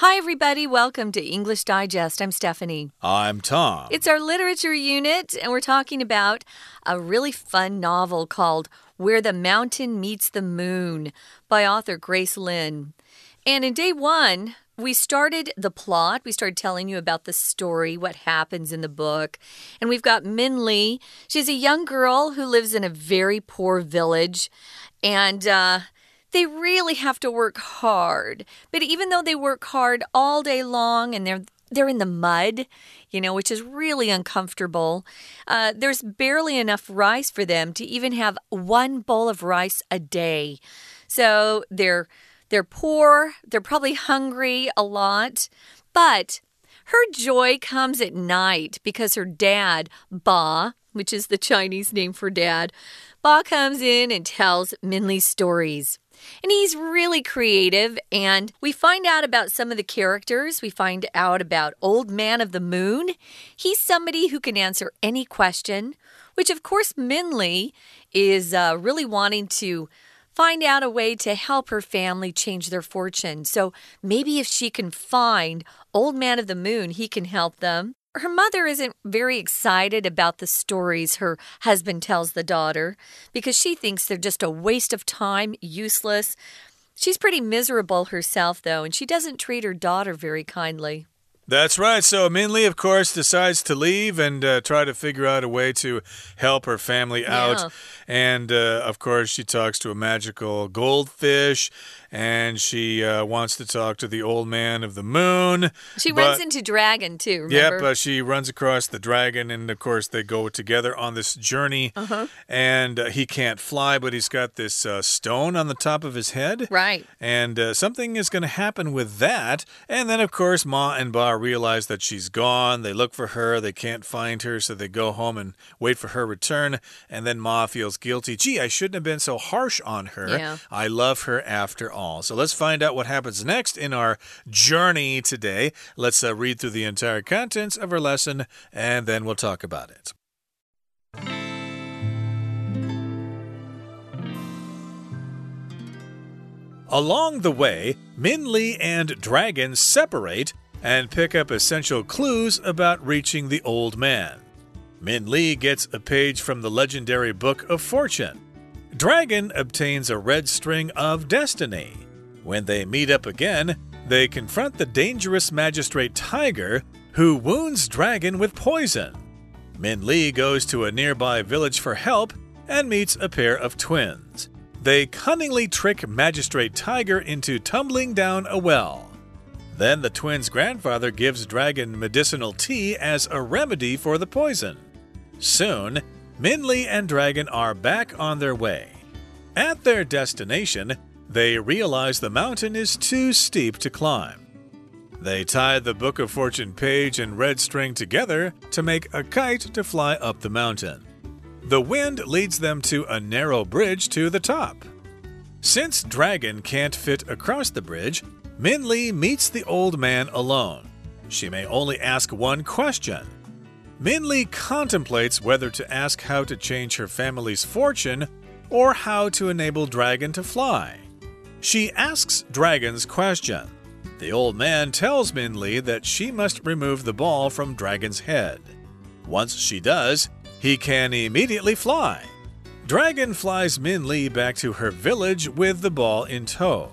Hi, everybody. Welcome to English Digest. I'm Stephanie. I'm Tom. It's our literature unit, and we're talking about a really fun novel called Where the Mountain Meets the Moon by author Grace Lin. And in day one, we started the plot. We started telling you about the story, what happens in the book. And we've got Minli. She's a young girl who lives in a very poor village. And, uh, they really have to work hard. But even though they work hard all day long and they're they're in the mud, you know, which is really uncomfortable. Uh, there's barely enough rice for them to even have one bowl of rice a day. So they're they're poor. They're probably hungry a lot, but her joy comes at night because her dad, Ba, which is the Chinese name for dad, Ba comes in and tells Minli stories. And he's really creative, and we find out about some of the characters. We find out about Old Man of the Moon. He's somebody who can answer any question, which, of course, Minli is uh, really wanting to find out a way to help her family change their fortune. So maybe if she can find Old Man of the Moon, he can help them her mother isn't very excited about the stories her husband tells the daughter because she thinks they're just a waste of time, useless. She's pretty miserable herself, though, and she doesn't treat her daughter very kindly. That's right. So Minli, of course, decides to leave and uh, try to figure out a way to help her family out. Yeah. And uh, of course, she talks to a magical goldfish and she uh, wants to talk to the old man of the moon. She but, runs into Dragon, too, remember? Yeah, but she runs across the dragon, and of course, they go together on this journey. Uh -huh. And uh, he can't fly, but he's got this uh, stone on the top of his head. Right. And uh, something is going to happen with that. And then, of course, Ma and Ba realize that she's gone. They look for her, they can't find her, so they go home and wait for her return. And then Ma feels guilty. Gee, I shouldn't have been so harsh on her. Yeah. I love her after all. So let's find out what happens next in our journey today. Let's uh, read through the entire contents of our lesson and then we'll talk about it. Along the way, Minli and Dragon separate and pick up essential clues about reaching the old man. Minli gets a page from the legendary Book of Fortune. Dragon obtains a red string of destiny. When they meet up again, they confront the dangerous magistrate Tiger, who wounds Dragon with poison. Minli goes to a nearby village for help and meets a pair of twins. They cunningly trick Magistrate Tiger into tumbling down a well. Then the twins' grandfather gives Dragon medicinal tea as a remedy for the poison. Soon, Minli and Dragon are back on their way. At their destination, they realize the mountain is too steep to climb. They tie the Book of Fortune page and red string together to make a kite to fly up the mountain. The wind leads them to a narrow bridge to the top. Since Dragon can't fit across the bridge, Minli meets the old man alone. She may only ask one question. Minli contemplates whether to ask how to change her family's fortune or how to enable Dragon to fly. She asks Dragon's question. The old man tells Minli that she must remove the ball from Dragon's head. Once she does, he can immediately fly. Dragon flies Minli back to her village with the ball in tow.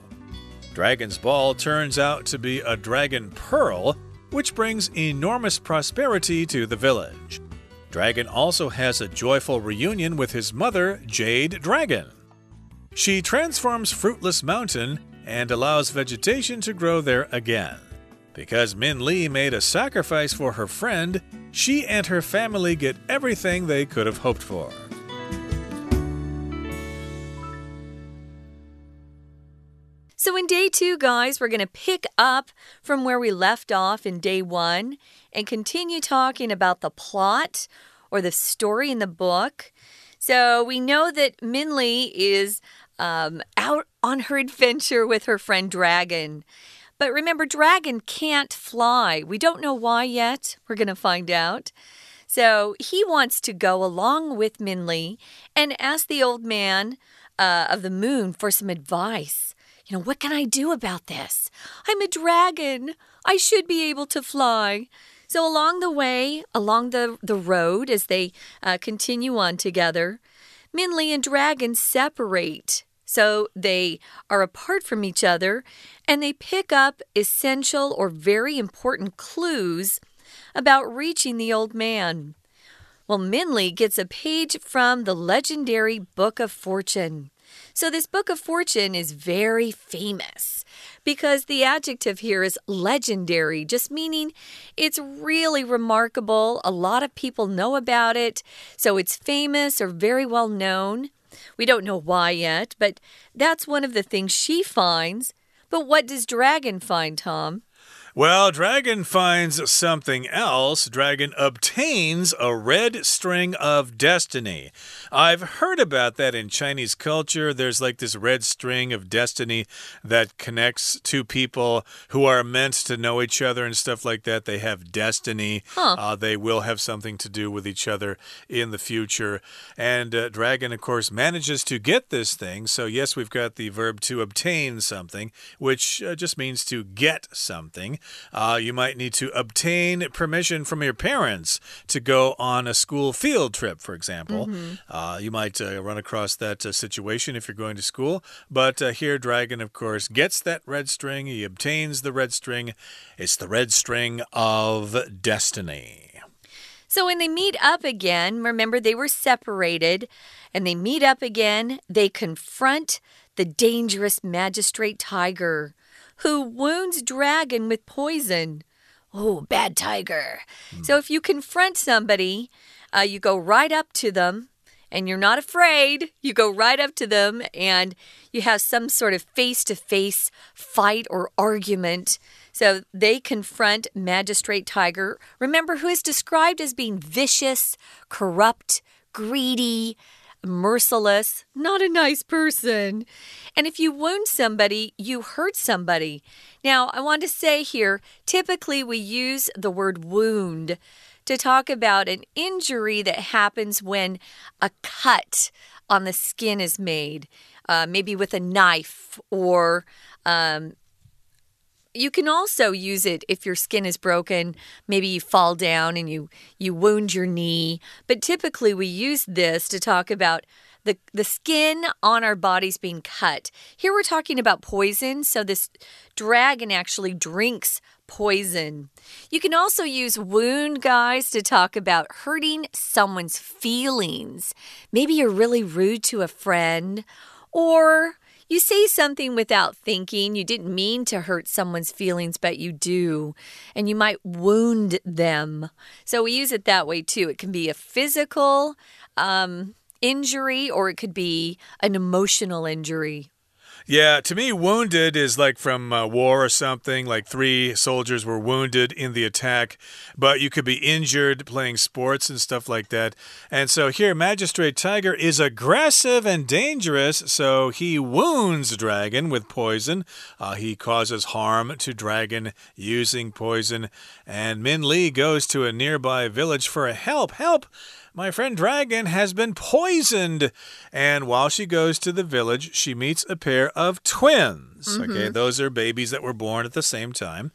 Dragon's ball turns out to be a dragon pearl, which brings enormous prosperity to the village. Dragon also has a joyful reunion with his mother, Jade Dragon. She transforms Fruitless Mountain and allows vegetation to grow there again. Because Min Li made a sacrifice for her friend, she and her family get everything they could have hoped for. Two, guys, we're going to pick up from where we left off in day one and continue talking about the plot or the story in the book. So, we know that Minli is um, out on her adventure with her friend Dragon. But remember, Dragon can't fly. We don't know why yet. We're going to find out. So he wants to go along with Minli and ask the old man uh, of the moon for some advice. You know, what can I do about this? I'm a dragon. I should be able to fly. So, along the way, along the, the road, as they uh, continue on together, Minli and Dragon separate. So they are apart from each other and they pick up essential or very important clues about reaching the old man. Well, Minli gets a page from the legendary Book of Fortune. So, this Book of Fortune is very famous because the adjective here is legendary, just meaning it's really remarkable. A lot of people know about it, so it's famous or very well known. We don't know why yet, but that's one of the things she finds. But what does Dragon find, Tom? Well, Dragon finds something else. Dragon obtains a red string of destiny. I've heard about that in Chinese culture. There's like this red string of destiny that connects two people who are meant to know each other and stuff like that. They have destiny. Huh. Uh, they will have something to do with each other in the future. And uh, Dragon, of course, manages to get this thing. So, yes, we've got the verb to obtain something, which uh, just means to get something. Uh, you might need to obtain permission from your parents to go on a school field trip, for example. Mm -hmm. uh, you might uh, run across that uh, situation if you're going to school. But uh, here, Dragon, of course, gets that red string. He obtains the red string. It's the red string of destiny. So when they meet up again, remember they were separated, and they meet up again, they confront the dangerous magistrate tiger who wounds dragon with poison. Oh, bad tiger. Mm. So if you confront somebody, uh, you go right up to them and you're not afraid. You go right up to them and you have some sort of face to face fight or argument. So they confront Magistrate Tiger. Remember, who is described as being vicious, corrupt, greedy, merciless, not a nice person. And if you wound somebody, you hurt somebody. Now, I want to say here typically we use the word wound to talk about an injury that happens when a cut on the skin is made, uh, maybe with a knife or um, you can also use it if your skin is broken. Maybe you fall down and you you wound your knee. But typically we use this to talk about the the skin on our bodies being cut. Here we're talking about poison, so this dragon actually drinks poison. You can also use wound, guys, to talk about hurting someone's feelings. Maybe you're really rude to a friend or you say something without thinking. You didn't mean to hurt someone's feelings, but you do. And you might wound them. So we use it that way too. It can be a physical um, injury or it could be an emotional injury. Yeah, to me, wounded is like from uh, war or something. Like three soldiers were wounded in the attack, but you could be injured playing sports and stuff like that. And so here, Magistrate Tiger is aggressive and dangerous, so he wounds Dragon with poison. Uh, he causes harm to Dragon using poison. And Minli goes to a nearby village for help. Help! My friend Dragon has been poisoned. And while she goes to the village, she meets a pair of twins. Mm -hmm. Okay, those are babies that were born at the same time.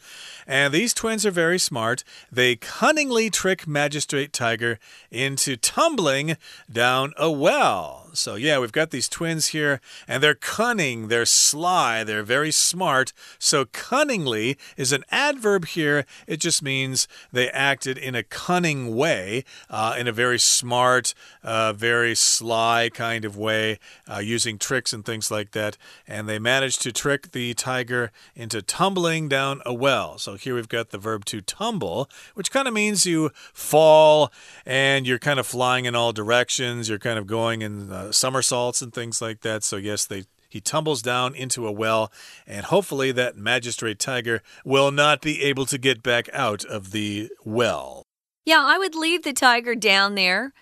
And these twins are very smart. They cunningly trick Magistrate Tiger into tumbling down a well. So, yeah, we've got these twins here, and they're cunning, they're sly, they're very smart. So, cunningly is an adverb here. It just means they acted in a cunning way, uh, in a very smart, uh, very sly kind of way, uh, using tricks and things like that. And they managed to trick the tiger into tumbling down a well. So, here we've got the verb to tumble, which kind of means you fall and you're kind of flying in all directions. You're kind of going in uh, somersaults and things like that. So, yes, they he tumbles down into a well, and hopefully that magistrate tiger will not be able to get back out of the well. Yeah, I would leave the tiger down there.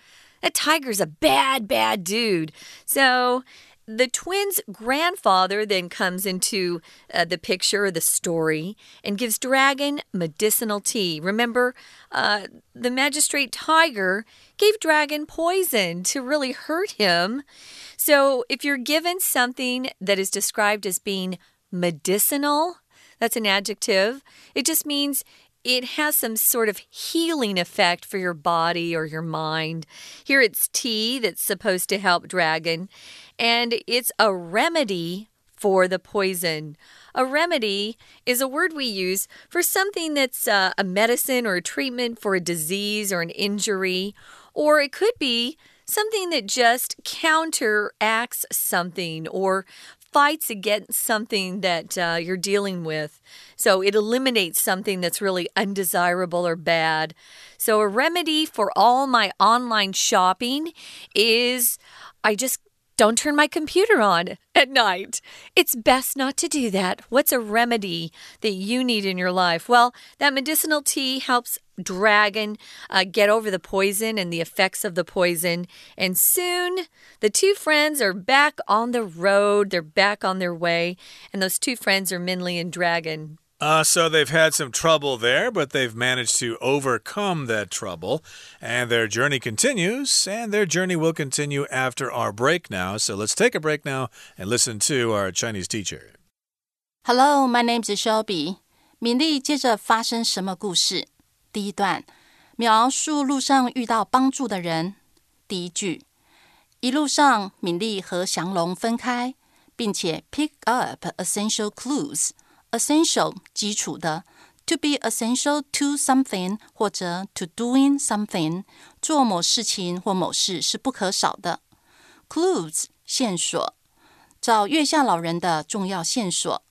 That tiger's a bad, bad dude. So the twins' grandfather then comes into uh, the picture, the story, and gives Dragon medicinal tea. Remember, uh, the magistrate tiger gave Dragon poison to really hurt him. So, if you're given something that is described as being medicinal. That's an adjective. It just means it has some sort of healing effect for your body or your mind. Here it's tea that's supposed to help dragon, and it's a remedy for the poison. A remedy is a word we use for something that's uh, a medicine or a treatment for a disease or an injury, or it could be something that just counteracts something or fights against something that uh, you're dealing with. So it eliminates something that's really undesirable or bad. So, a remedy for all my online shopping is I just don't turn my computer on at night. It's best not to do that. What's a remedy that you need in your life? Well, that medicinal tea helps dragon uh, get over the poison and the effects of the poison. And soon the two friends are back on the road. They're back on their way. And those two friends are Minli and Dragon. Uh, so they've had some trouble there, but they've managed to overcome that trouble. And their journey continues, and their journey will continue after our break now. So let's take a break now and listen to our Chinese teacher. Hello, my name is Shelby. 敏丽接着发生什么故事？第一段描述路上遇到帮助的人。第一句，一路上敏丽和祥龙分开，并且 pick up essential clues。 essential 基础的，to be essential to something 或者 to doing something 做某事情或某事是不可少的。clues 线索，找月下老人的重要线索。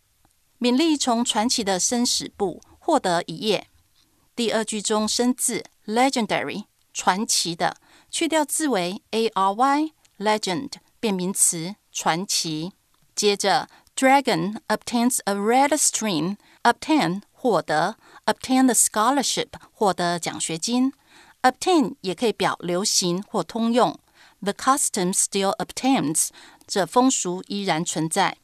敏俐从传奇的生死簿获得一页。第二句中生字 legendary 传奇的，去掉字为 a r y legend 变名词传奇。接着 Dragon obtains a red string. Obtain 获得，obtain the scholarship 获得奖学金。Obtain 也可以表流行或通用。The custom still obtains，这风俗依然存在。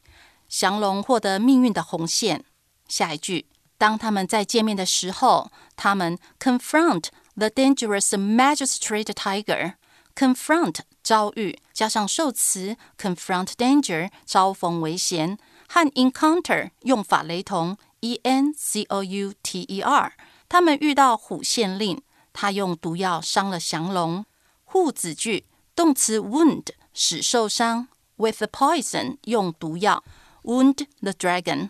降龙获得命运的红线。下一句，当他们在见面的时候，他们 confront the dangerous magistrate tiger。confront 遭遇加上受词 confront danger 遭逢危险和 encounter 用法雷同 e n c o u t e r 他们遇到虎县令，他用毒药伤了降龙。护子句动词 wound 使受伤 with the poison 用毒药 wound the dragon。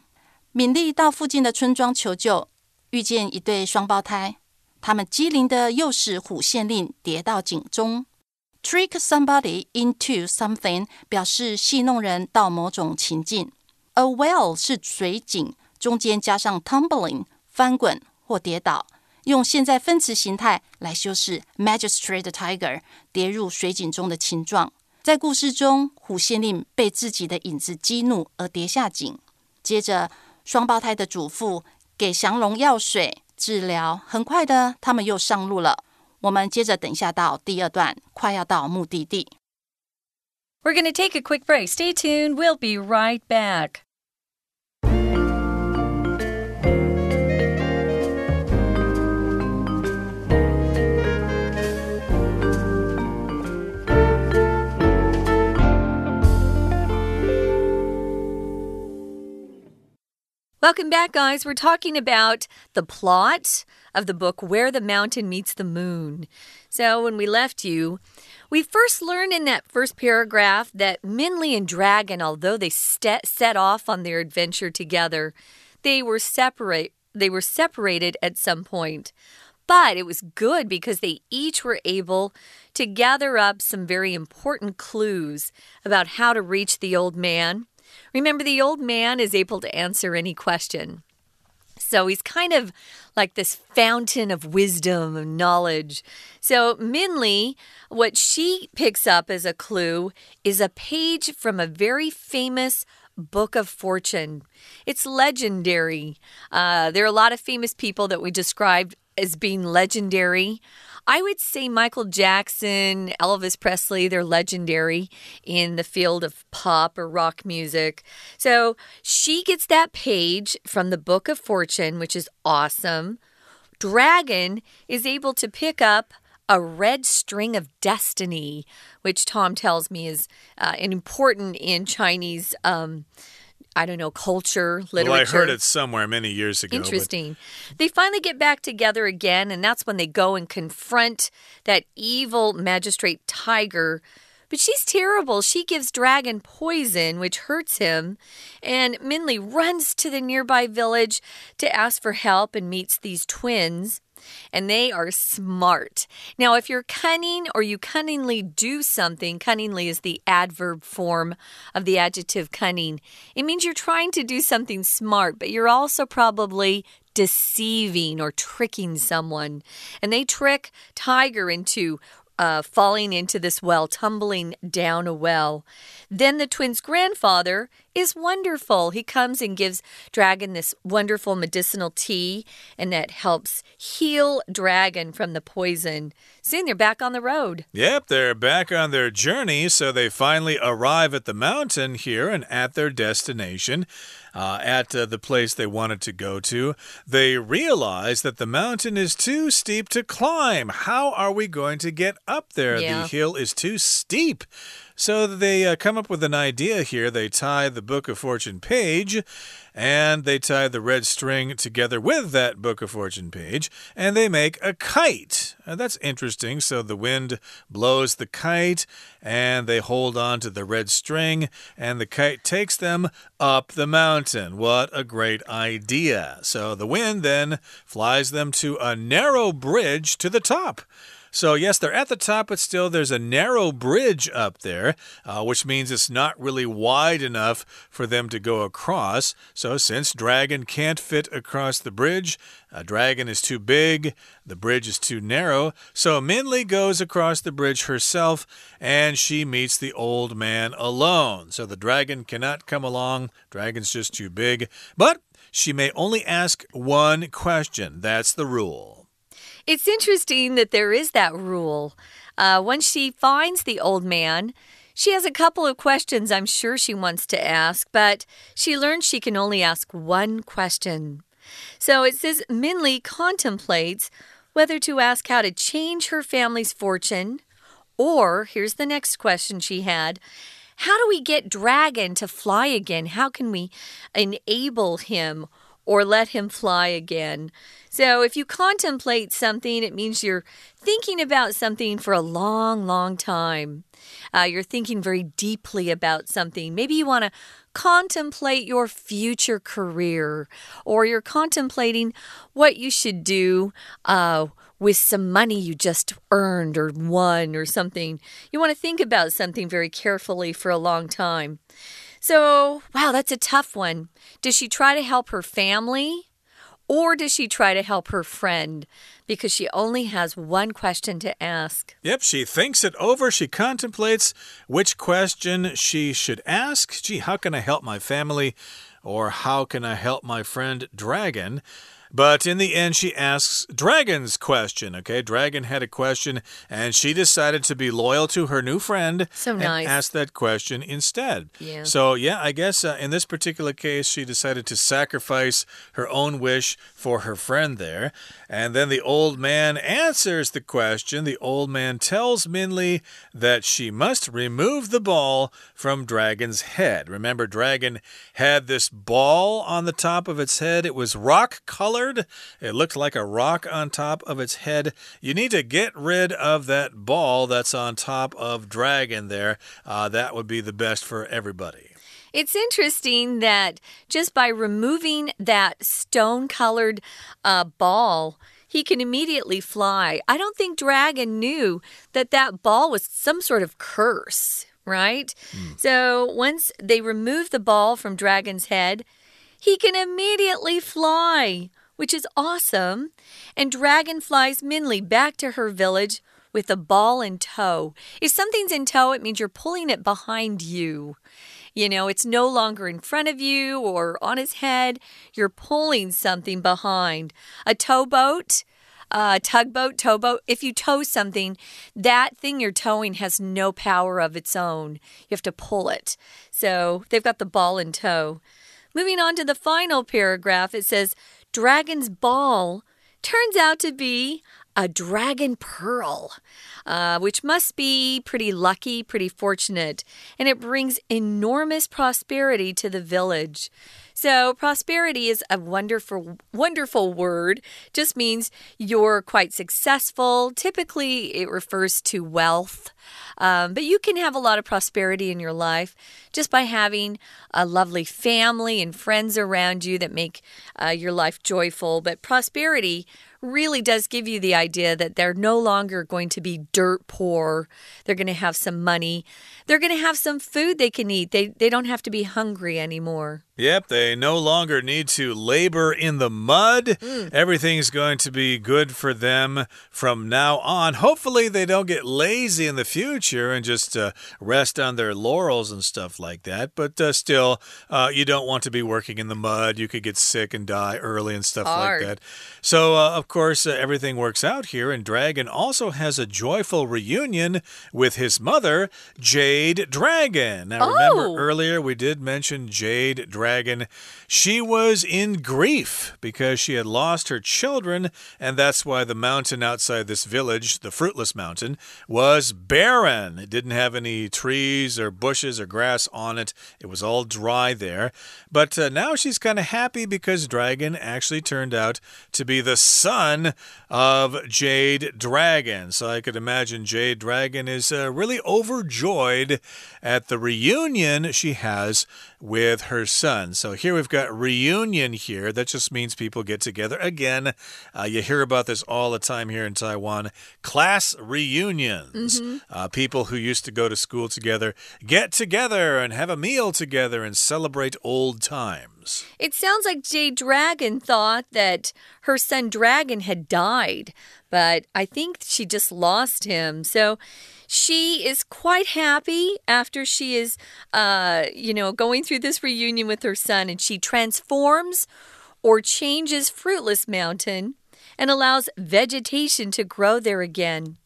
敏丽到附近的村庄求救，遇见一对双胞胎，他们机灵的诱使虎县令跌到井中。Trick somebody into something 表示戏弄人到某种情境。A well 是水井，中间加上 tumbling 翻滚或跌倒，用现在分词形态来修饰 magistrate tiger 跌入水井中的情状。在故事中，虎县令被自己的影子激怒而跌下井。接着，双胞胎的祖父给降龙药水治疗，很快的，他们又上路了。我们接着等一下到第二段，快要到目的地。We're going to take a quick break. Stay tuned. We'll be right back. Welcome back, guys. We're talking about the plot of the book Where the Mountain Meets the Moon. So, when we left you, we first learned in that first paragraph that Minli and Dragon, although they set off on their adventure together, they were separate. They were separated at some point. But it was good because they each were able to gather up some very important clues about how to reach the old man Remember, the old man is able to answer any question. So he's kind of like this fountain of wisdom and knowledge. So Minli, what she picks up as a clue is a page from a very famous Book of Fortune. It's legendary. Uh, there are a lot of famous people that we described as being legendary. I would say Michael Jackson, Elvis Presley, they're legendary in the field of pop or rock music. So she gets that page from the Book of Fortune, which is awesome. Dragon is able to pick up a red string of destiny, which Tom tells me is uh, important in Chinese. Um, I don't know, culture, literature. Well, I heard it somewhere many years ago. Interesting. But... They finally get back together again, and that's when they go and confront that evil magistrate tiger. But she's terrible. She gives Dragon poison, which hurts him. And Minli runs to the nearby village to ask for help and meets these twins and they are smart. Now, if you're cunning or you cunningly do something, cunningly is the adverb form of the adjective cunning. It means you're trying to do something smart, but you're also probably deceiving or tricking someone. And they trick Tiger into uh, falling into this well, tumbling down a well. Then the twins' grandfather is wonderful. He comes and gives Dragon this wonderful medicinal tea, and that helps heal Dragon from the poison. Soon they're back on the road. Yep, they're back on their journey, so they finally arrive at the mountain here and at their destination uh, at uh, the place they wanted to go to. They realize that the mountain is too steep to climb. How are we going to get up there? Yeah. The hill is too steep. So they uh, come up with an idea here. They tie the Book of Fortune page and they tie the red string together with that Book of Fortune page and they make a kite. Uh, that's interesting. So the wind blows the kite and they hold on to the red string and the kite takes them up the mountain. What a great idea. So the wind then flies them to a narrow bridge to the top. So, yes, they're at the top, but still there's a narrow bridge up there, uh, which means it's not really wide enough for them to go across. So, since Dragon can't fit across the bridge, a Dragon is too big, the bridge is too narrow. So, Minli goes across the bridge herself and she meets the old man alone. So, the dragon cannot come along, Dragon's just too big. But she may only ask one question. That's the rule. It's interesting that there is that rule. Uh, when she finds the old man, she has a couple of questions I'm sure she wants to ask, but she learns she can only ask one question. So it says Minli contemplates whether to ask how to change her family's fortune, or here's the next question she had How do we get Dragon to fly again? How can we enable him or let him fly again? So if you contemplate something, it means you're thinking about something for a long, long time. Uh, you're thinking very deeply about something. Maybe you want to contemplate your future career, or you're contemplating what you should do. Uh, with some money you just earned or won or something. You want to think about something very carefully for a long time. So, wow, that's a tough one. Does she try to help her family? Or does she try to help her friend because she only has one question to ask? Yep, she thinks it over. She contemplates which question she should ask. Gee, how can I help my family? Or how can I help my friend Dragon? But in the end, she asks Dragon's question. Okay, Dragon had a question, and she decided to be loyal to her new friend. So and nice. Ask that question instead. Yeah. So yeah, I guess uh, in this particular case, she decided to sacrifice her own wish for her friend there. And then the old man answers the question. The old man tells Minli that she must remove the ball from Dragon's head. Remember, Dragon had this ball on the top of its head. It was rock colored colored. It looked like a rock on top of its head. You need to get rid of that ball that's on top of Dragon there. Uh, that would be the best for everybody. It's interesting that just by removing that stone colored uh, ball, he can immediately fly. I don't think Dragon knew that that ball was some sort of curse, right? Mm. So once they remove the ball from Dragon's head, he can immediately fly which is awesome. And Dragon flies Minli back to her village with a ball in tow. If something's in tow, it means you're pulling it behind you. You know, it's no longer in front of you or on his head. You're pulling something behind. A towboat, a tugboat, towboat. If you tow something, that thing you're towing has no power of its own. You have to pull it. So they've got the ball in tow. Moving on to the final paragraph, it says Dragon's ball turns out to be a dragon pearl, uh, which must be pretty lucky, pretty fortunate, and it brings enormous prosperity to the village. So, prosperity is a wonderful, wonderful word. Just means you're quite successful. Typically, it refers to wealth. Um, but you can have a lot of prosperity in your life just by having a lovely family and friends around you that make uh, your life joyful. But prosperity really does give you the idea that they're no longer going to be dirt poor. They're going to have some money. They're going to have some food they can eat. They, they don't have to be hungry anymore. Yep, they no longer need to labor in the mud. Mm. Everything's going to be good for them from now on. Hopefully, they don't get lazy in the future and just uh, rest on their laurels and stuff like that. But uh, still, uh, you don't want to be working in the mud. You could get sick and die early and stuff Hard. like that. So, uh, of course, uh, everything works out here. And Dragon also has a joyful reunion with his mother, Jade Dragon. Now, remember Oh. earlier we did mention Jade Dragon. She was in grief because she had lost her children, and that's why the mountain outside this village, the Fruitless Mountain, was barren. It didn't have any trees or bushes or grass on it, it was all dry there. But uh, now she's kind of happy because Dragon actually turned out to be the son of Jade Dragon. So I could imagine Jade Dragon is uh, really overjoyed at the reunion she has with her son. So here we've got reunion here. That just means people get together again. Uh, you hear about this all the time here in Taiwan. Class reunions. Uh, people who used to go to school together get together and have a meal together and celebrate old times. It sounds like Jade Dragon thought that her son Dragon had died, but I think she just lost him. So she is quite happy after she is, uh, you know, going through this reunion with her son, and she transforms or changes Fruitless Mountain and allows vegetation to grow there again.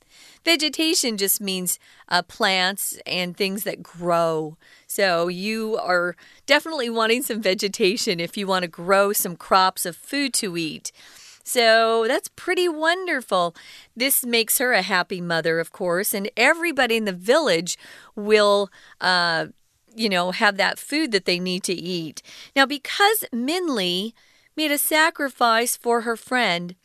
Vegetation just means uh, plants and things that grow. So you are definitely wanting some vegetation if you want to grow some crops of food to eat. So that's pretty wonderful. This makes her a happy mother, of course, and everybody in the village will. Uh, you know, have that food that they need to eat. Now, because Minli made a sacrifice for her friend,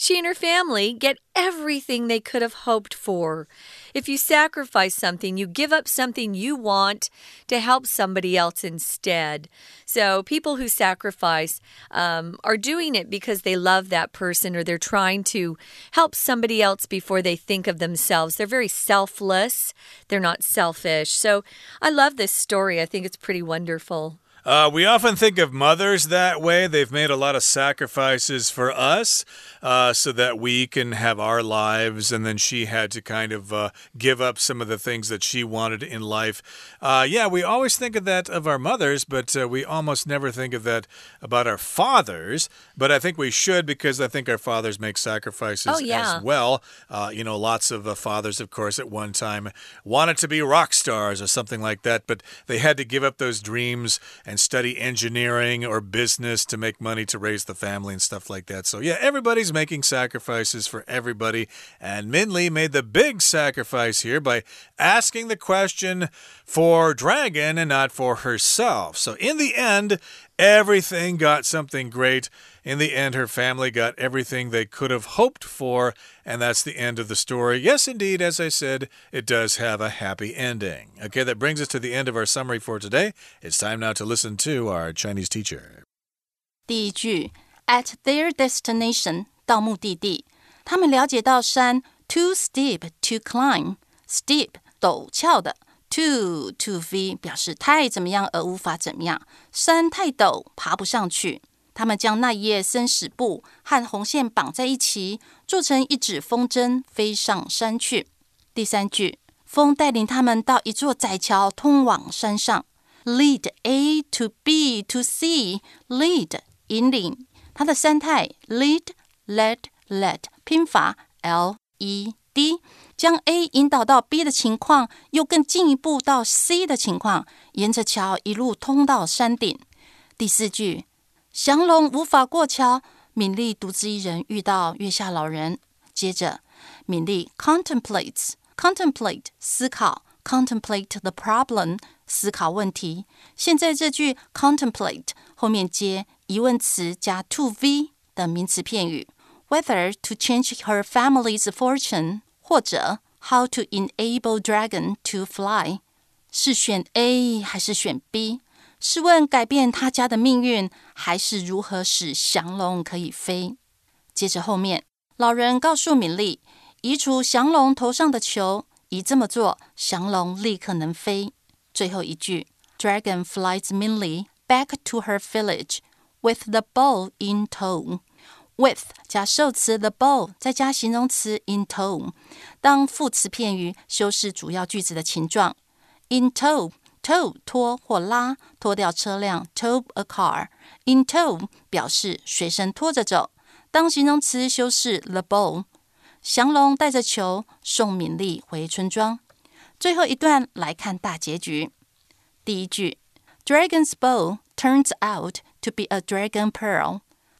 she and her family get everything they could have hoped for. If you sacrifice something, you give up something you want to help somebody else instead. So, people who sacrifice um, are doing it because they love that person or they're trying to help somebody else before they think of themselves. They're very selfless, they're not selfish. So, I love this story. I think it's pretty wonderful. Uh, we often think of mothers that way. They've made a lot of sacrifices for us uh, so that we can have our lives, and then she had to kind of uh, give up some of the things that she wanted in life. Uh, yeah, we always think of that of our mothers, but uh, we almost never think of that about our fathers. But I think we should because I think our fathers make sacrifices Oh, yeah. as well. Uh, you know, lots of uh, fathers, of course, at one time wanted to be rock stars or something like that, but they had to give up those dreams and study engineering or business to make money to raise the family and stuff like that. So, yeah, everybody's making sacrifices for everybody. And Minli made the big sacrifice here by asking the question for Dragon and not for herself. So, in the end, everything got something great. In the end, her family got everything they could have hoped for, and that's the end of the story. Yes, indeed, as I said, it does have a happy ending. Okay, that brings us to the end of our summary for today. It's time now to listen to our Chinese teacher. 第一句，at their destination 到目的地，他们了解到山 too steep to climb，steep 陡峭的 ，too to v 表示太怎么样而无法怎么样，山太陡爬不上去。他们将那一页生死簿和红线绑在一起，做成一纸风筝，飞上山去。第三句，风带领他们到一座窄桥，通往山上。Lead A to B to C. Lead 引领，它的三态 lead, led, led 拼法 L E D，将 A 引导到 B 的情况，又更进一步到 C 的情况，沿着桥一路通到山顶。第四句，降龙无法过桥，敏俐独自一人遇到月下老人。接着，敏俐 contemplates contemplate 思考 contemplate the problem 思考问题。现在这句 contemplate 后面接疑问词加 to v 的名词片语。Whether to change her family's fortune 或者 How to enable dragon to fly，是选 A 还是选 B？是问改变他家的命运，还是如何使降龙可以飞？接着后面，老人告诉米粒，移除降龙头上的球，一这么做，降龙立刻能飞。最后一句，Dragon flies Minli back to her village with the bow in tow。With 加受词 the bow，再加形容词 in tow，当副词片语修饰主要句子的情状。in tow，tow 拖或拉，拖掉车辆，tow a car。in tow 表示随身拖着走。当形容词修饰 the bow，降龙带着球送敏丽回村庄。最后一段来看大结局。第一句，Dragon's bow turns out to be a dragon pearl。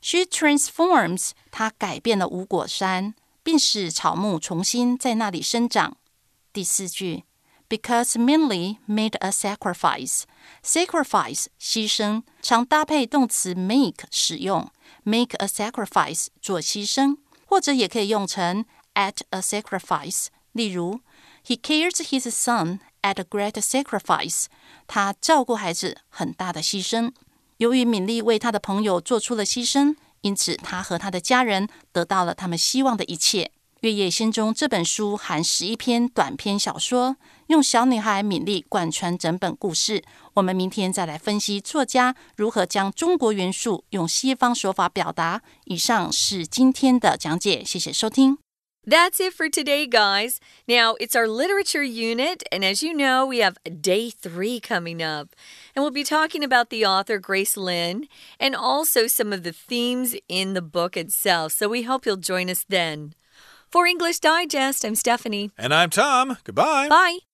，she transforms，她改变了无果山，并使草木重新在那里生长。第四句。Because Minli made a sacrifice. Sacrifice 牺牲常搭配动词 make 使用，make a sacrifice 做牺牲，或者也可以用成 at a sacrifice。例如，He cares his son at a great sacrifice。他照顾孩子很大的牺牲。由于敏丽为他的朋友做出了牺牲，因此他和他的家人得到了他们希望的一切。《月夜心中》这本书含十一篇短篇小说，用小女孩敏丽贯穿整本故事。我们明天再来分析作家如何将中国元素用西方手法表达。以上是今天的讲解，谢谢收听。That's it for today, guys. Now, it's our literature unit, and as you know, we have day three coming up. And we'll be talking about the author, Grace Lin, and also some of the themes in the book itself. So we hope you'll join us then. For English Digest, I'm Stephanie. And I'm Tom. Goodbye. Bye.